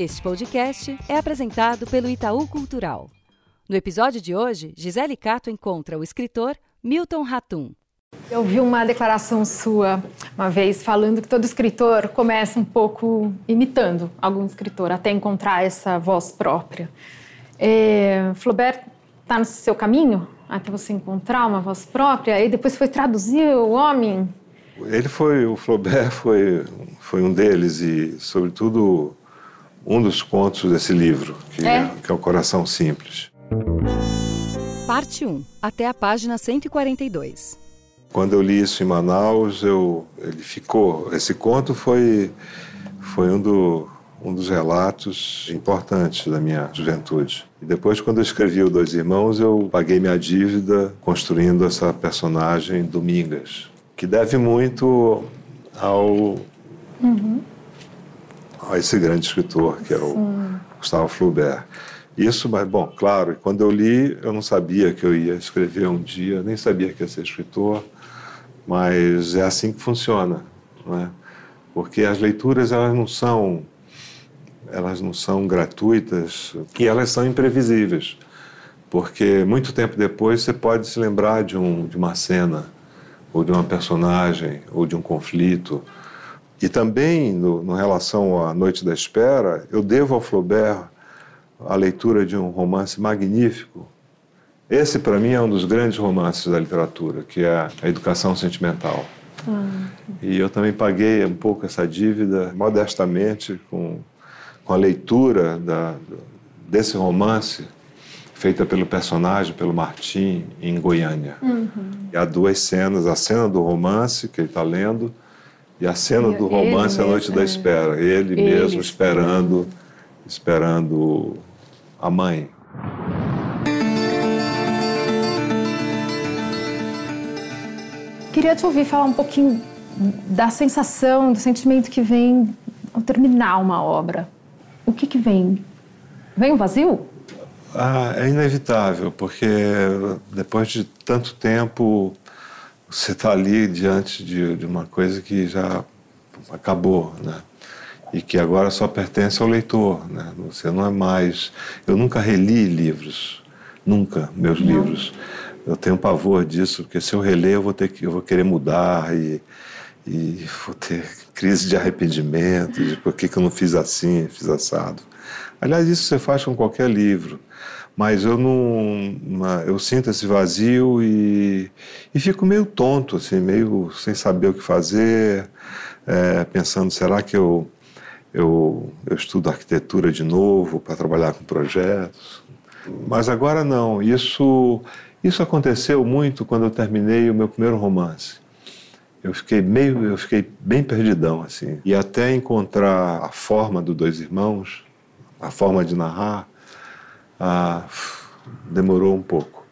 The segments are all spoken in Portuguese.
Este podcast é apresentado pelo Itaú Cultural. No episódio de hoje, Gisele Cato encontra o escritor Milton Ratum. Eu vi uma declaração sua uma vez falando que todo escritor começa um pouco imitando algum escritor até encontrar essa voz própria. É, Flaubert está no seu caminho até você encontrar uma voz própria e depois foi traduzir o homem. Ele foi, o Flaubert foi, foi um deles e, sobretudo, um dos contos desse livro, que é, é que é o Coração Simples. Parte 1, até a página 142. Quando eu li isso em Manaus, eu, ele ficou. Esse conto foi, foi um, do, um dos relatos importantes da minha juventude. E depois, quando eu escrevi o Dois Irmãos, eu paguei minha dívida construindo essa personagem Domingas, que deve muito ao, uhum. A esse grande escritor, que é o Sim. Gustavo Flaubert. Isso, mas, bom, claro, quando eu li, eu não sabia que eu ia escrever um dia, nem sabia que ia ser escritor, mas é assim que funciona, não é? Porque as leituras, elas não são elas não são gratuitas e elas são imprevisíveis, porque muito tempo depois você pode se lembrar de, um, de uma cena, ou de uma personagem, ou de um conflito. E também, no, no relação à Noite da Espera, eu devo ao Flaubert a leitura de um romance magnífico. Esse, para mim, é um dos grandes romances da literatura, que é A Educação Sentimental. Ah. E eu também paguei um pouco essa dívida, modestamente, com com a leitura da, desse romance feita pelo personagem, pelo Martim, em Goiânia. Uhum. E há duas cenas, a cena do romance que ele está lendo e a cena do romance A Noite da é. Espera. Ele, ele mesmo esperando, esperando a mãe. Queria te ouvir falar um pouquinho da sensação, do sentimento que vem ao terminar uma obra o que, que vem? Vem o vazio? Ah, é inevitável, porque depois de tanto tempo você está ali diante de, de, uma coisa que já acabou, né? E que agora só pertence ao leitor, né? Você não é mais. Eu nunca reli livros, nunca meus não. livros. Eu tenho pavor disso, porque se eu reler eu vou ter que, eu vou querer mudar e e vou ter crise de arrependimento, de por que, que eu não fiz assim, fiz assado. Aliás, isso você faz com qualquer livro, mas eu não, eu sinto esse vazio e, e fico meio tonto, assim, meio sem saber o que fazer, é, pensando, será que eu, eu, eu estudo arquitetura de novo para trabalhar com projetos? Mas agora não, isso, isso aconteceu muito quando eu terminei o meu primeiro romance eu fiquei meio, eu fiquei bem perdidão assim. E até encontrar a forma do Dois Irmãos, a forma de narrar, ah, demorou um pouco.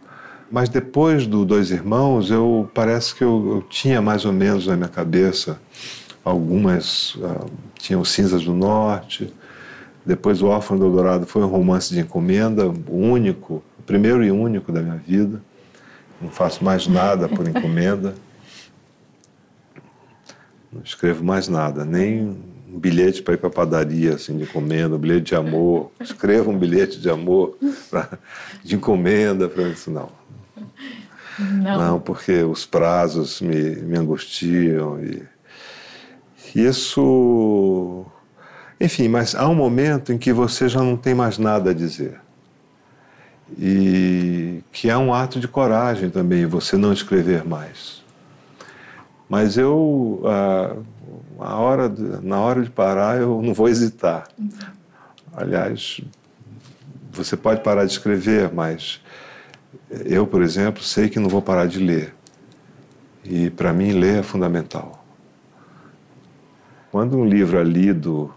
Mas depois do Dois Irmãos, eu parece que eu, eu tinha mais ou menos na minha cabeça algumas ah, tinham Cinzas do Norte. Depois o Órfão do Dourado foi um romance de encomenda, o único, o primeiro e único da minha vida. Não faço mais nada por encomenda. Não escrevo mais nada, nem um bilhete para ir para a padaria, assim, de encomenda, um bilhete de amor. Escrevo um bilhete de amor pra, de encomenda para isso, não. não. Não, porque os prazos me, me angustiam e isso... Enfim, mas há um momento em que você já não tem mais nada a dizer. E que é um ato de coragem também, você não escrever mais. Mas eu, a, a hora de, na hora de parar, eu não vou hesitar. Aliás, você pode parar de escrever, mas eu, por exemplo, sei que não vou parar de ler. E para mim, ler é fundamental. Quando um livro é lido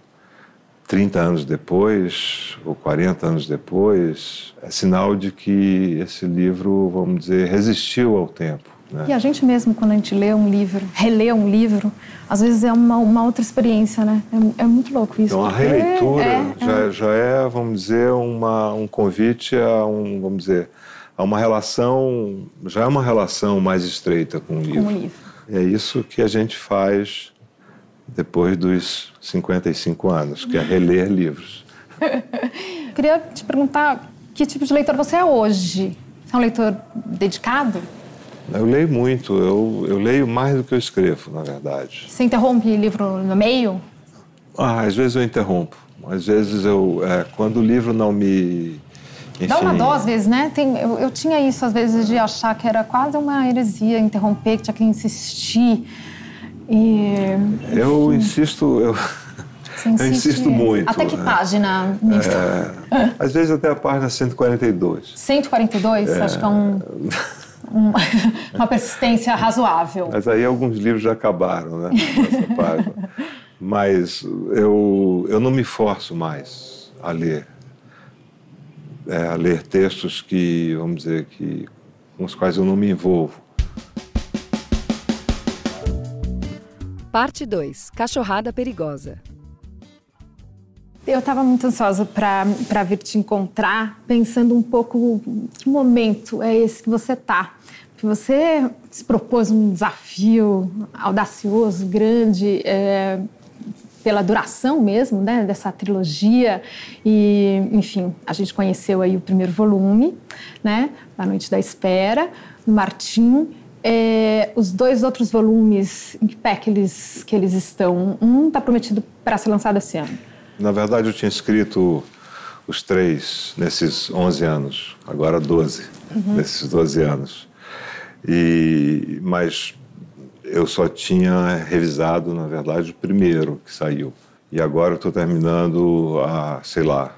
30 anos depois, ou 40 anos depois, é sinal de que esse livro, vamos dizer, resistiu ao tempo. Né? E a gente mesmo, quando a gente lê um livro, relê um livro, às vezes é uma, uma outra experiência, né? É, é muito louco isso. Então a releitura é, já, é. já é, vamos dizer, uma, um convite a um, vamos dizer, a uma relação, já é uma relação mais estreita com o livro. Com o livro. É isso que a gente faz depois dos 55 anos, que é reler livros. Queria te perguntar que tipo de leitor você é hoje? Você é um leitor dedicado? Eu leio muito, eu, eu leio mais do que eu escrevo, na verdade. Você interrompe livro no meio? Ah, às vezes eu interrompo. Às vezes eu. É, quando o livro não me. Enfim... Dá uma dó às vezes, né? Tem, eu, eu, tinha isso às vezes de achar que era quase uma heresia interromper, que tinha que insistir. E, eu insisto. Eu... Eu insisto muito. Até que né? página? É, às vezes até a página 142. 142? É, Acho que é um, um, uma persistência razoável. Mas aí alguns livros já acabaram, né? Nessa página. Mas eu, eu não me forço mais a ler. É, a ler textos que, vamos dizer, que, com os quais eu não me envolvo. Parte 2 Cachorrada Perigosa eu estava muito ansiosa para vir te encontrar, pensando um pouco que momento é esse que você está. Que você se propôs um desafio audacioso, grande, é, pela duração mesmo, né, dessa trilogia. E, enfim, a gente conheceu aí o primeiro volume, né, A Noite da Espera, Martim. É, os dois outros volumes, em que pé que eles, que eles estão? Um está prometido para ser lançado esse ano. Na verdade, eu tinha escrito os três nesses 11 anos, agora 12, uhum. nesses 12 anos. E, mas eu só tinha revisado, na verdade, o primeiro que saiu. E agora estou terminando a, sei lá,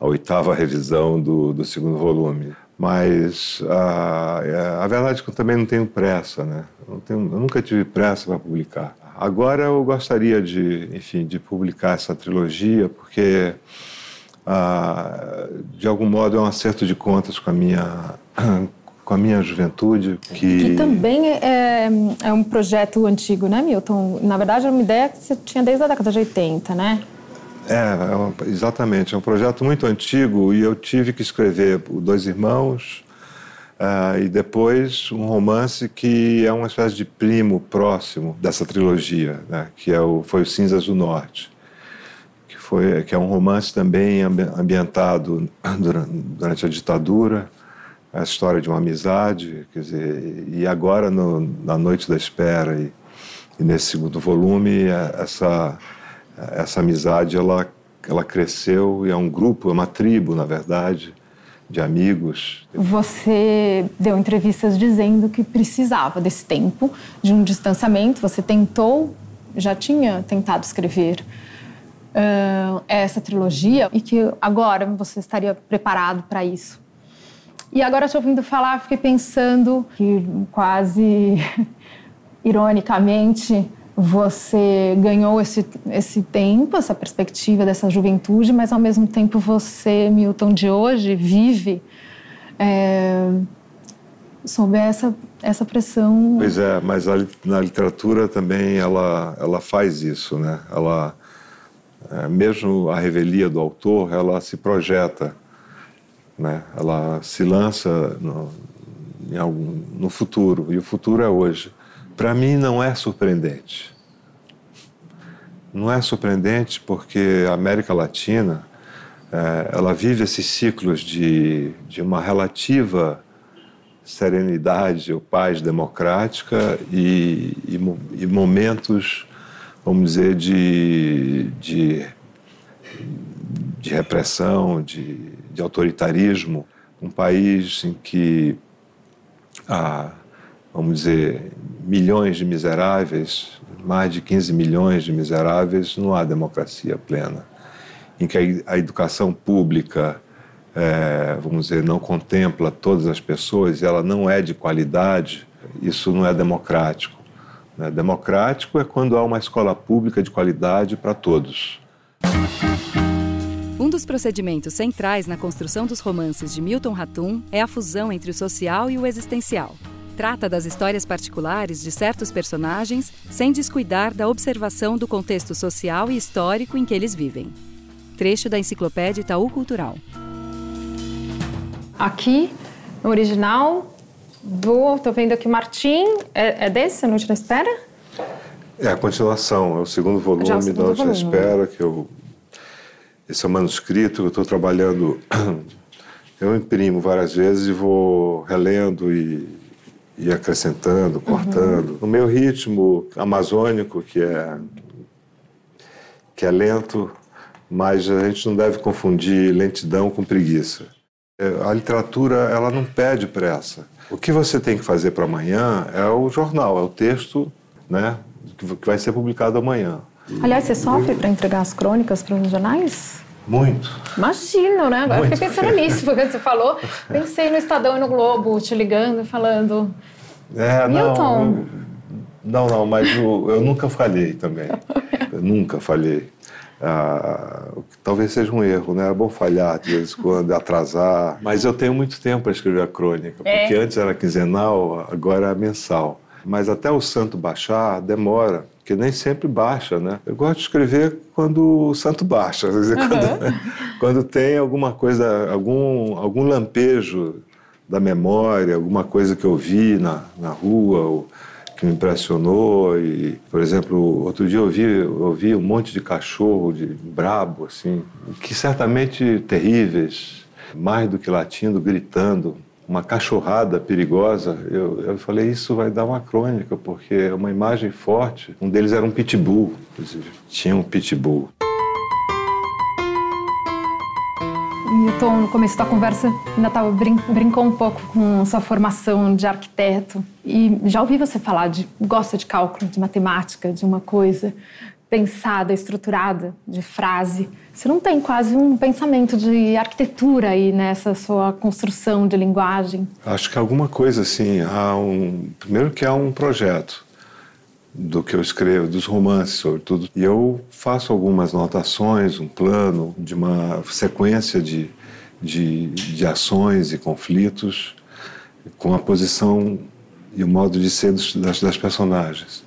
a oitava revisão do, do segundo volume. Mas a, a verdade é que eu também não tenho pressa, né? Eu, tenho, eu nunca tive pressa para publicar. Agora eu gostaria de, enfim, de publicar essa trilogia, porque ah, de algum modo é um acerto de contas com a minha com a minha juventude que que também é, é um projeto antigo, né, Milton? Na verdade, é uma ideia que você tinha desde a década de 80, né? É, é exatamente. É um projeto muito antigo e eu tive que escrever Dois Irmãos, Uh, e depois um romance que é uma espécie de primo próximo dessa trilogia, né, que é o, foi o Cinzas do Norte, que, foi, que é um romance também ambientado durante, a ditadura, a história de uma amizade, quer dizer, e agora no, na Noite da Espera e, e nesse segundo volume é, essa essa amizade ela ela cresceu e é um grupo, é uma tribo na verdade de amigos. Você deu entrevistas dizendo que precisava desse tempo, de um distanciamento. Você tentou, já tinha tentado escrever uh, essa trilogia e que agora você estaria preparado para isso. E agora, te ouvindo falar, fiquei pensando que quase ironicamente você ganhou esse, esse tempo, essa perspectiva dessa juventude, mas ao mesmo tempo você, Milton de hoje, vive é, sob essa, essa pressão. Pois é, mas a, na literatura também ela, ela faz isso, né? Ela, é, mesmo a revelia do autor, ela se projeta, né? Ela se lança no, algum, no futuro, e o futuro é hoje para mim não é surpreendente. Não é surpreendente porque a América Latina é, ela vive esses ciclos de, de uma relativa serenidade ou paz democrática e, e, e momentos, vamos dizer, de, de, de repressão, de, de autoritarismo. Um país em que a vamos dizer, milhões de miseráveis, mais de 15 milhões de miseráveis, não há democracia plena. Em que a educação pública, é, vamos dizer, não contempla todas as pessoas, ela não é de qualidade, isso não é democrático. Né? Democrático é quando há uma escola pública de qualidade para todos. Um dos procedimentos centrais na construção dos romances de Milton Ratum é a fusão entre o social e o existencial. Trata das histórias particulares de certos personagens sem descuidar da observação do contexto social e histórico em que eles vivem. Trecho da Enciclopédia Itaú Cultural. Aqui, no original, do. Estou vendo aqui Martim. É, é desse, A Noite da Espera? É a continuação, é o segundo volume é o segundo da Noite da Espera, que eu esse é um manuscrito que eu estou trabalhando. Eu imprimo várias vezes e vou relendo e, e acrescentando, cortando. Uhum. No meu ritmo amazônico, que é, que é lento, mas a gente não deve confundir lentidão com preguiça. É, a literatura ela não pede pressa. O que você tem que fazer para amanhã é o jornal, é o texto né, que vai ser publicado amanhã. Aliás, você sofre para entregar as crônicas para os jornais? Muito. Imagino, né? Agora Muito. fiquei pensando nisso, porque você falou, pensei no Estadão e no Globo te ligando e falando. É, Milton. Não, não, não mas eu, eu nunca falhei também. Eu nunca falhei. Ah, talvez seja um erro, né? É bom falhar de vez em quando, atrasar. Mas eu tenho muito tempo para escrever a crônica, é. porque antes era quinzenal, agora é mensal. Mas até o santo baixar demora que nem sempre baixa, né? Eu gosto de escrever quando o santo baixa, dizer, uhum. quando, quando, tem alguma coisa, algum, algum lampejo da memória, alguma coisa que eu vi na, na rua, ou que me impressionou. E, por exemplo, outro dia eu vi, eu vi um monte de cachorro de brabo, assim, que certamente terríveis, mais do que latindo, gritando uma cachorrada perigosa, eu, eu falei, isso vai dar uma crônica, porque é uma imagem forte. Um deles era um pitbull, inclusive. Tinha um pitbull. Milton, no começo da conversa, ainda tava, brin brincou um pouco com sua formação de arquiteto. E já ouvi você falar de gosta de cálculo, de matemática, de uma coisa pensada, estruturada, de frase. Você não tem quase um pensamento de arquitetura aí nessa sua construção de linguagem? Acho que alguma coisa assim. Há um, primeiro que há um projeto do que eu escrevo, dos romances, sobretudo. E eu faço algumas notações, um plano de uma sequência de, de, de ações e conflitos com a posição e o modo de ser dos, das, das personagens.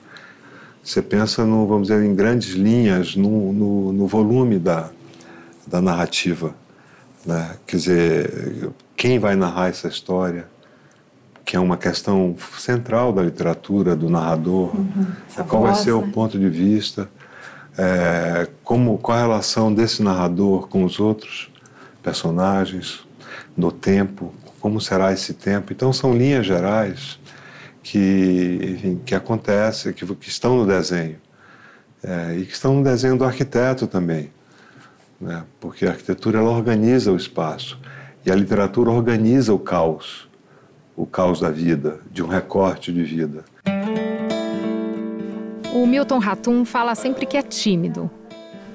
Você pensa, no, vamos dizer, em grandes linhas, no, no, no volume da, da narrativa. Né? Quer dizer, quem vai narrar essa história? Que é uma questão central da literatura, do narrador. Uhum, qual voz, vai ser né? o ponto de vista? É, como, qual a relação desse narrador com os outros personagens, no tempo? Como será esse tempo? Então, são linhas gerais que, enfim, que acontece, que, que estão no desenho. É, e que estão no desenho do arquiteto também. Né? Porque a arquitetura ela organiza o espaço e a literatura organiza o caos, o caos da vida, de um recorte de vida. O Milton Ratum fala sempre que é tímido.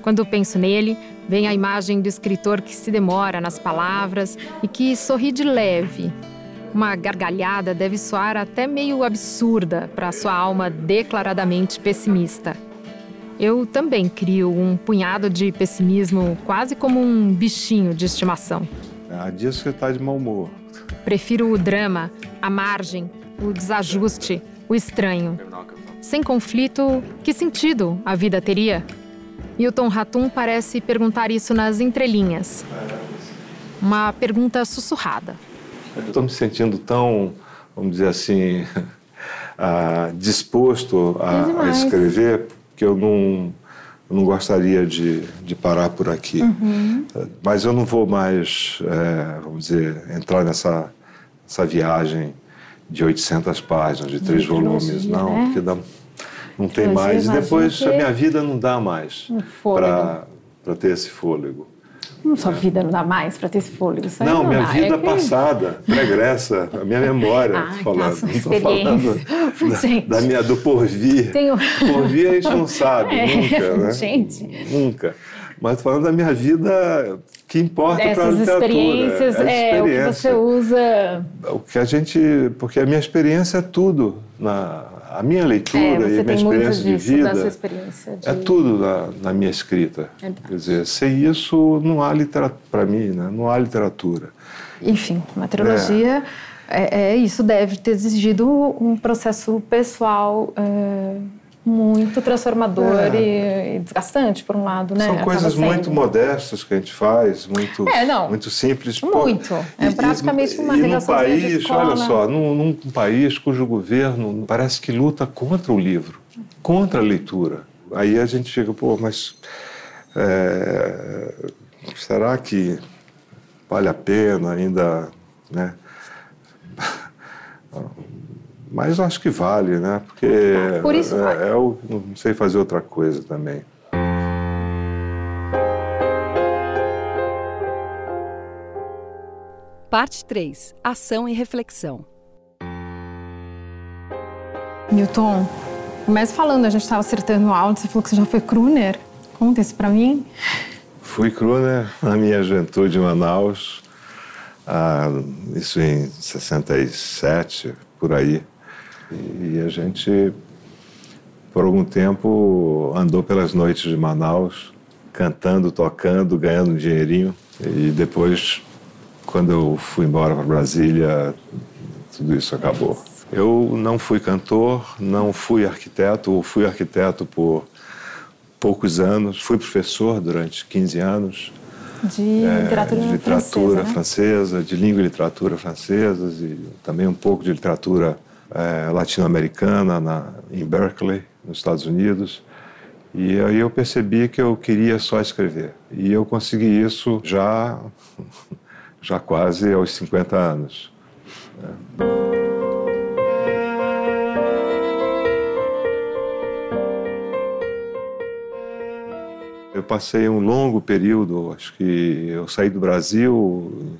Quando penso nele, vem a imagem do escritor que se demora nas palavras e que sorri de leve, uma gargalhada deve soar até meio absurda para sua alma declaradamente pessimista. Eu também crio um punhado de pessimismo quase como um bichinho de estimação. Há dias que você está de mau humor. Prefiro o drama, a margem, o desajuste, o estranho. Sem conflito, que sentido a vida teria? Milton Ratum parece perguntar isso nas entrelinhas. Uma pergunta sussurrada. Estou me sentindo tão, vamos dizer assim, uh, disposto a, a, escrever que eu não, eu não gostaria de, de parar por aqui. Uhum. Mas eu não vou mais, é, vamos dizer, entrar nessa, nessa viagem de 800 páginas, de três volumes, não, né? porque dá, não tem mais. E depois a minha vida não dá mais para ter esse fôlego. Não, sua vida não dá mais para ter esse fôlego. Isso não, minha dá. vida é que... passada, pregressa, a minha memória, ah, falando. Estou falando da, da, minha, do porvir. Tenho... Porvir a gente não sabe, é, nunca, né? Gente. Nunca. Mas falando da minha vida que importa para a literatura. Experiências, é, é, o que você usa. O que a gente. Porque a minha experiência é tudo na, a minha leitura é, e a minha experiência de vida experiência de... é tudo na, na minha escrita. É Quer dizer, sem isso não há literatura para mim, né? não há literatura. Enfim, uma trilogia é. é, é isso deve ter exigido um processo pessoal é, muito transformador é. e, desgastante, por um lado, né? São coisas muito modestas que a gente faz, muito, é, muito simples. Muito. É e, praticamente uma e num país, olha só, num, num país cujo governo parece que luta contra o livro, contra a leitura. Aí a gente fica, pô, mas... É, será que vale a pena ainda, né? Mas acho que vale, né? Porque Por isso é, vale. é, eu não sei fazer outra coisa também. Parte 3. Ação e reflexão. Milton, começa falando, a gente estava acertando o áudio, você falou que você já foi crooner. Conta isso pra mim. Fui crooner na minha juventude em Manaus, ah, isso em 67, por aí. E a gente, por algum tempo, andou pelas noites de Manaus, cantando, tocando, ganhando um dinheirinho. E depois, quando eu fui embora para Brasília, tudo isso acabou. Eu não fui cantor, não fui arquiteto, ou fui arquiteto por poucos anos, fui professor durante 15 anos De é, literatura, de literatura francesa, né? francesa, de língua e literatura francesas e também um pouco de literatura é, latino-americana na- em Berkeley, nos Estados Unidos. E aí eu percebi que eu queria só escrever. E eu consegui isso já, já quase aos 50 anos. Eu passei um longo período, acho que eu saí do Brasil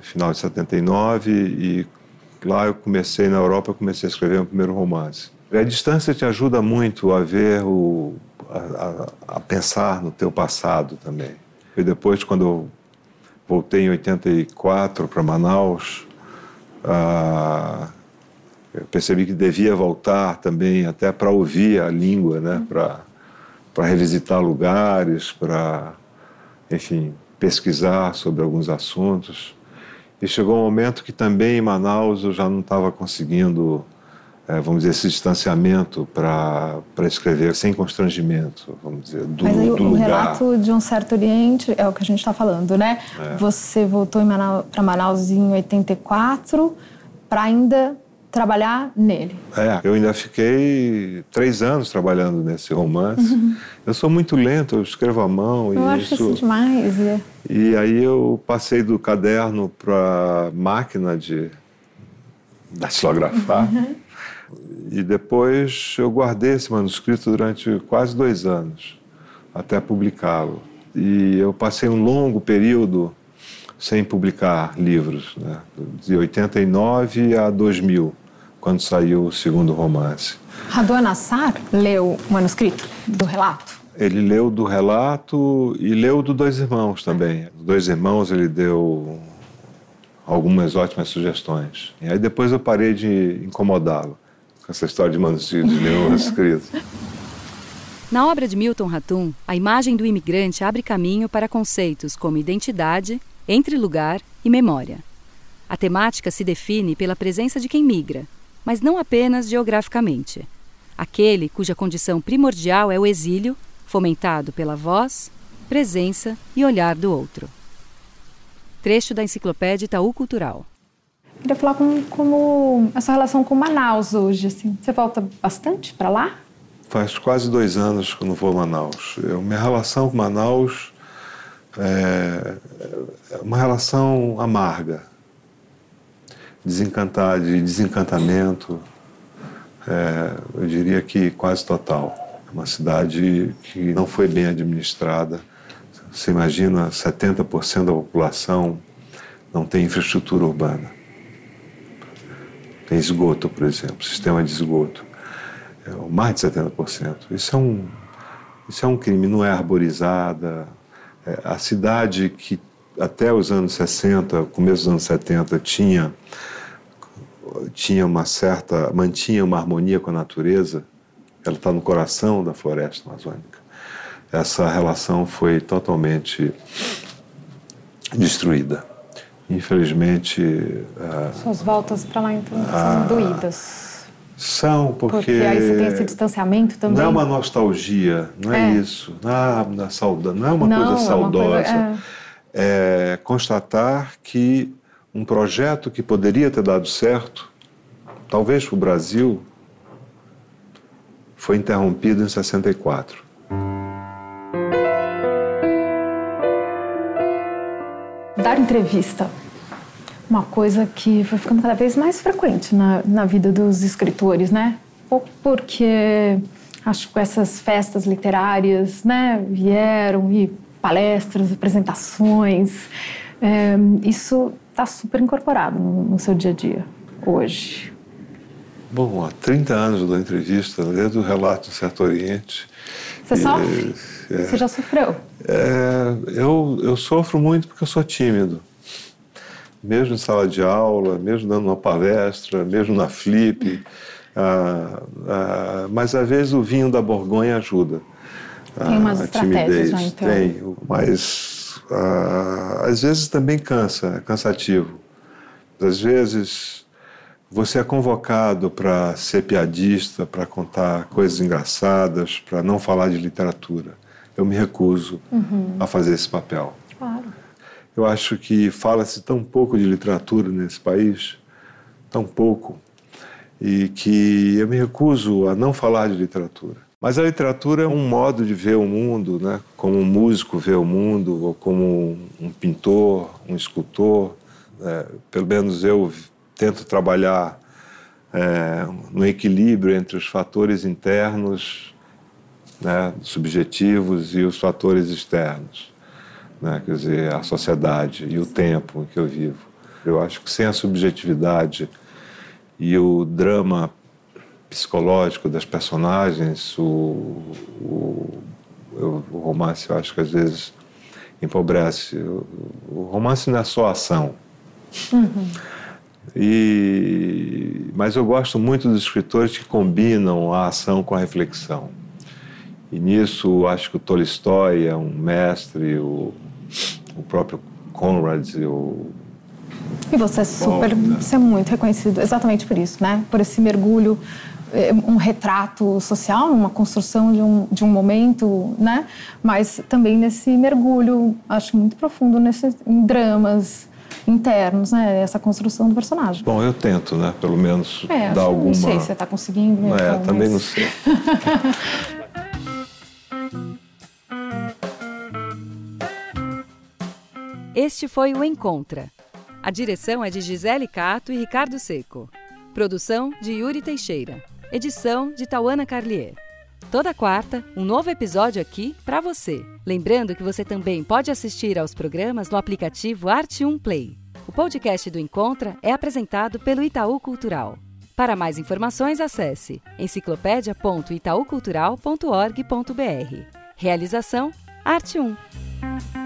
final de 79 e lá eu comecei na Europa, eu comecei a escrever meu primeiro romance. A distância te ajuda muito a ver o a, a- a pensar no teu passado também. E depois quando eu voltei em 84 para Manaus, ah, eu percebi que devia voltar também até para ouvir a língua, né, para para revisitar lugares, para, enfim, pesquisar sobre alguns assuntos. E chegou um momento que também em Manaus eu já não estava conseguindo, eh, vamos dizer, esse distanciamento para escrever sem constrangimento, vamos dizer, do, Mas aí do o lugar. relato de um certo Oriente é o que a gente está falando, né? É. Você voltou para Manaus em 84 para ainda trabalhar nele. É, eu ainda fiquei três anos trabalhando nesse romance. Eu sou muito lento, eu escrevo à mão Uhum. Eu e acho isso. isso demais. é. E aí eu passei do caderno para máquina de datilografar. E depois eu guardei esse manuscrito durante quase dois anos, até publicá-lo. E eu passei um longo período sem publicar livros, né? de 89 a 2000, quando saiu o segundo romance. Radon Nassar leu o manuscrito do relato. Ele leu do relato e leu do Dois Irmãos também. Do Dois Irmãos ele deu algumas ótimas sugestões. E aí depois eu parei de incomodá-lo com essa história de manuscrito, de ler um manuscrito. Na obra de Milton Ratum, a imagem do imigrante abre caminho para conceitos como identidade, entre lugar e memória. A temática se define pela presença de quem migra, mas não apenas geograficamente. Aquele cuja condição primordial é o exílio, fomentado pela voz, presença e olhar do outro. Trecho da Enciclopédia Itaú Cultural. Queria falar como, como a sua relação com Manaus hoje. Assim. Você volta bastante para lá? Faz quase dois anos que eu não vou a Manaus. Eu, minha relação com Manaus é, é uma relação amarga, desencantada, de desencantamento, é, eu diria que quase total. É uma cidade que não foi bem administrada. Você imagina, 70% da população não tem infraestrutura urbana. Tem esgoto, por exemplo, sistema de esgoto. É, mais de 70%. Isso é um, isso é um crime, não é arborizada. É, a cidade que até os anos 60, começo dos anos 70, tinha, tinha uma certa, mantinha uma harmonia com a natureza, ela está no coração da floresta amazônica. Essa relação foi totalmente destruída. Infelizmente, ah, Suas voltas para lá, então, são doídas. são porque, Porque aí você tem esse distanciamento também. Não é uma nostalgia, não é, É. isso. Não é, uma sauda, não é uma Não, coisa é uma saudosa. coisa- é constatar que um projeto que poderia ter dado certo, talvez para o Brasil, foi interrompido em 64. dar entrevista, uma coisa que foi ficando cada vez mais frequente na, na vida dos escritores, né? Pouco porque acho que essas festas literárias, né, vieram e palestras, apresentações, é, isso está super incorporado no, no, seu dia a dia hoje. Bom, há 30 anos da entrevista, desde o relato do Certo Oriente. Você e, sofre? É, Você já sofreu? É, eu, eu sofro muito porque eu sou tímido mesmo em sala de aula, mesmo dando uma palestra, mesmo na flip. Ah, ah, mas às vezes o vinho da Borgonha ajuda. Tem umas a timidez. Já, então. Tem, mas às vezes também cansa, é cansativo. Às vezes você é convocado para ser piadista, para contar coisas engraçadas, para não falar de literatura. Eu me recuso uhum. a fazer esse papel. Claro. Eu acho que fala-se tão pouco de literatura nesse país, tão pouco, e que eu me recuso a não falar de literatura. Mas a literatura é um modo de ver o mundo, né? como um músico vê o mundo, ou como um pintor, um escultor. É, pelo menos eu tento trabalhar é, no equilíbrio entre os fatores internos, né, subjetivos, e os fatores externos né? quer dizer, a sociedade e o tempo em que eu vivo. Eu acho que sem a subjetividade e o drama psicológico das personagens, o, o, o romance, eu acho que às vezes empobrece. O, o romance não é só ação. Uhum. E, mas eu gosto muito dos escritores que combinam a ação com a reflexão. E nisso acho que o Tolstói é um mestre, o, o próprio Conrad, o e você é super, Bom, né? você é muito reconhecido exatamente por isso, né? Por esse mergulho, um retrato social, uma construção de um, de um momento, né? Mas também nesse mergulho, acho muito profundo nesses em dramas internos, né? Essa construção do personagem. Bom, eu tento, né? Pelo menos é, dar alguma. Não sei se você está conseguindo. É, então, também mas... não sei. Este foi o Encontra. A direção é de Gisele Cato e Ricardo Seco. Produção de Yuri Teixeira. Edição de Tauana Carlier. Toda quarta, um novo episódio aqui para você. Lembrando que você também pode assistir aos programas no aplicativo Arte 1 Play. O podcast do Encontra é apresentado pelo Itaú Cultural. Para mais informações, acesse enciclopédia.itaucultural.org.br. Realização Arte 1.